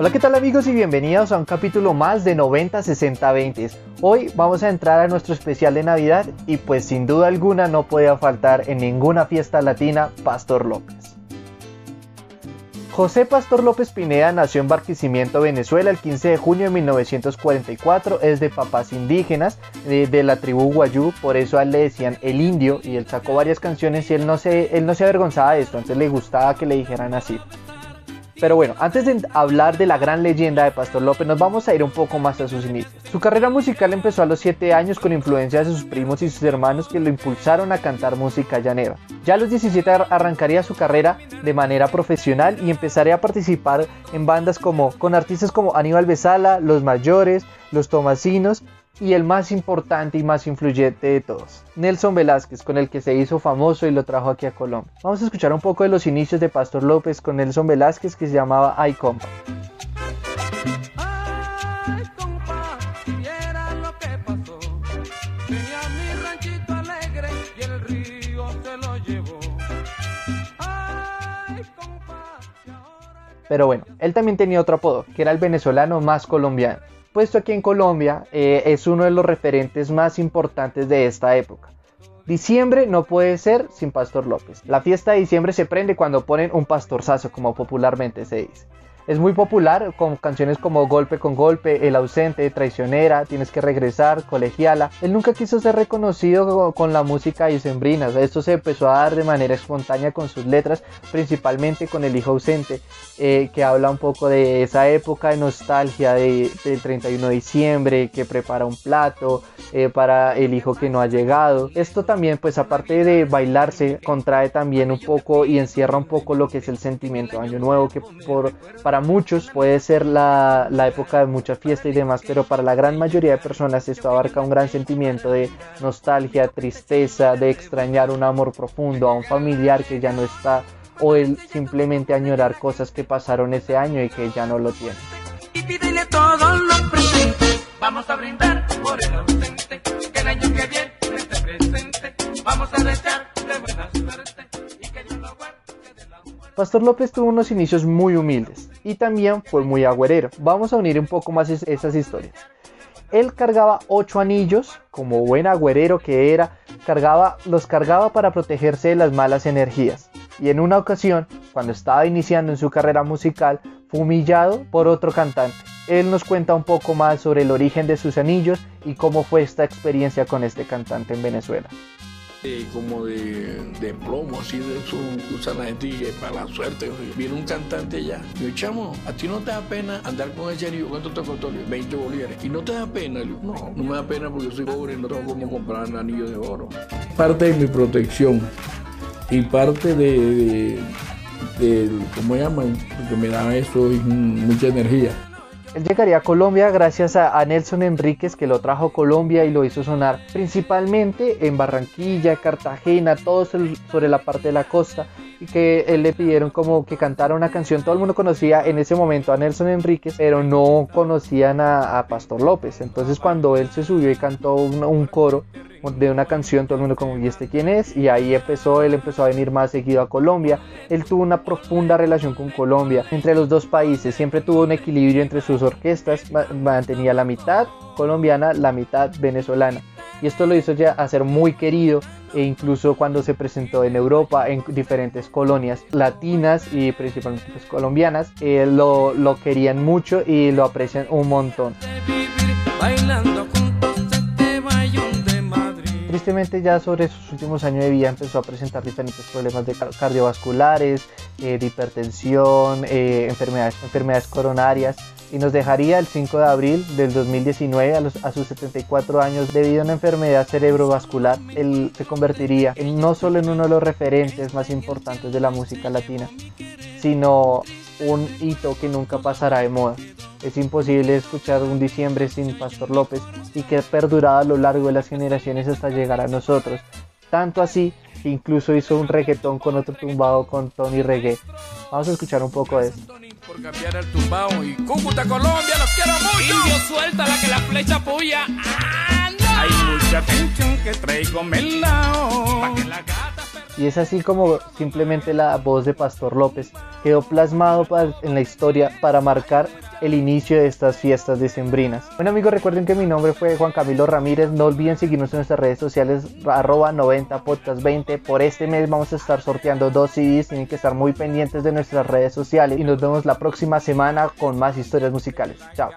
Hola, ¿qué tal amigos y bienvenidos a un capítulo más de 90 60 20. Hoy vamos a entrar a nuestro especial de Navidad y pues sin duda alguna no podía faltar en ninguna fiesta latina Pastor López. José Pastor López Pineda nació en Barquisimeto, Venezuela, el 15 de junio de 1944. Es de papás indígenas de, la tribu Guayú, por eso a él le decían el indio y él sacó varias canciones y él no se, él no se avergonzaba de esto, entonces le gustaba que le dijeran así. Pero bueno, antes de hablar de la gran leyenda de Pastor López, nos vamos a ir un poco más a sus inicios. Su carrera musical empezó a los 7 años con influencias de sus primos y sus hermanos que lo impulsaron a cantar música llanera. Ya a los 17 ar- arrancaría su carrera de manera profesional y empezaría a participar en bandas como con artistas como Aníbal Besala, Los Mayores, Los Tomasinos y el más importante y más influyente de todos, Nelson Velázquez, con el que se hizo famoso y lo trajo aquí a Colombia. Vamos a escuchar un poco de los inicios de Pastor López con Nelson Velázquez que se llamaba Ay Compa. Pero bueno, él también tenía otro apodo, que era el venezolano más colombiano, puesto aquí en Colombia eh, es uno de los referentes más importantes de esta época. Diciembre no puede ser sin Pastor López. La fiesta de diciembre se prende cuando ponen un pastorzazo, como popularmente se dice. Es muy popular con canciones como Golpe con Golpe, El ausente, Traicionera, Tienes que regresar, Colegiala. Él nunca quiso ser reconocido co- con la música sea, Esto se empezó a dar de manera espontánea con sus letras, principalmente con El hijo ausente, eh, que habla un poco de esa época de nostalgia de- del 31 de diciembre, que prepara un plato eh, para el hijo que no ha llegado. Esto también, pues aparte de bailarse, contrae también un poco y encierra un poco lo que es el sentimiento de Año Nuevo, que por, para muchos puede ser la, la época de mucha fiesta y demás, pero para la gran mayoría de personas esto abarca un gran sentimiento de nostalgia, tristeza, de extrañar un amor profundo a un familiar que ya no está o el simplemente añorar cosas que pasaron ese año y que ya no lo tienen. y pídele todo lo presente. Vamos a brindar por el ausente, que el año que viene esté presente. Vamos a desearle buena suerte y que Dios lo guarde de la muerte. Pastor López tuvo unos inicios muy humildes y también fue muy agüerero. Vamos a unir un poco más es- esas historias. Él cargaba ocho anillos, como buen agüerero que era, cargaba, los cargaba para protegerse de las malas energías. Y en una ocasión, cuando estaba iniciando en su carrera musical, fue humillado por otro cantante. Él nos cuenta un poco más sobre el origen de sus anillos y cómo fue esta experiencia con este cantante en Venezuela. Eh, como de, plomo, así de eso usan la gente y eh, para la suerte. Viene un cantante allá. Y yo, chamo, ¿a ti no te da pena andar con ese anillo? ¿Cuánto te costó? Le digo, 20 bolívares. ¿Y no te da pena? Digo, no, no me da pena porque soy pobre y no tengo cómo comprar un anillo de oro. Parte de mi protección y parte de, de, de- ¿cómo llaman? Porque me da eso es mm, mucha energía. Él llegaría a Colombia gracias a, Nelson Enríquez que lo trajo a Colombia y lo hizo sonar principalmente en Barranquilla, Cartagena, todo sobre la parte de la costa que él le pidieron como que cantara una canción. Todo el mundo conocía en ese momento a Nelson Enríquez, pero no conocían a, Pastor López. Entonces cuando él se subió y cantó un, coro de una canción, todo el mundo como, ¿y este quién es? Y ahí empezó, él empezó a venir más seguido a Colombia. Él tuvo una profunda relación con Colombia, entre los dos países, siempre tuvo un equilibrio entre sus orquestas, ma- mantenía la mitad colombiana, la mitad venezolana. Y esto lo hizo ya a ser muy querido e incluso cuando se presentó en Europa, en diferentes colonias latinas y principalmente pues, colombianas, eh, lo, lo querían mucho y lo aprecian un montón. Tristemente ya sobre sus últimos años de vida empezó a presentar diferentes problemas de cardiovasculares, eh, de hipertensión, eh, enfermedades, enfermedades coronarias y nos dejaría el 5 de abril del 2019 a, los, a sus 74 años debido a una enfermedad cerebrovascular. Él se convertiría en, no solo en uno de los referentes más importantes de la música latina, sino un hito que nunca pasará de moda. Es imposible escuchar un diciembre sin Pastor López y que ha perdurado a lo largo de las generaciones hasta llegar a nosotros. Tanto así que incluso hizo un reggaetón con otro tumbado con Tony Reggae. Vamos a escuchar un poco de esto. Por cambiar el tumbao y Cúcuta, Colombia, los quiero mucho. Indio suelta la que la flecha puya. ¡Anda! Hay mucha atención que traigo melao. Pa' que la gata Y es así como simplemente la voz de Pastor López quedó plasmado en la historia para marcar el inicio de estas fiestas decembrinas. Bueno amigos, recuerden que mi nombre fue Juan Camilo Ramírez. No olviden seguirnos en nuestras redes sociales arroba 90 podcast 20. Por este mes vamos a estar sorteando dos CDs. Tienen que estar muy pendientes de nuestras redes sociales. Y nos vemos la próxima semana con más historias musicales. Chao.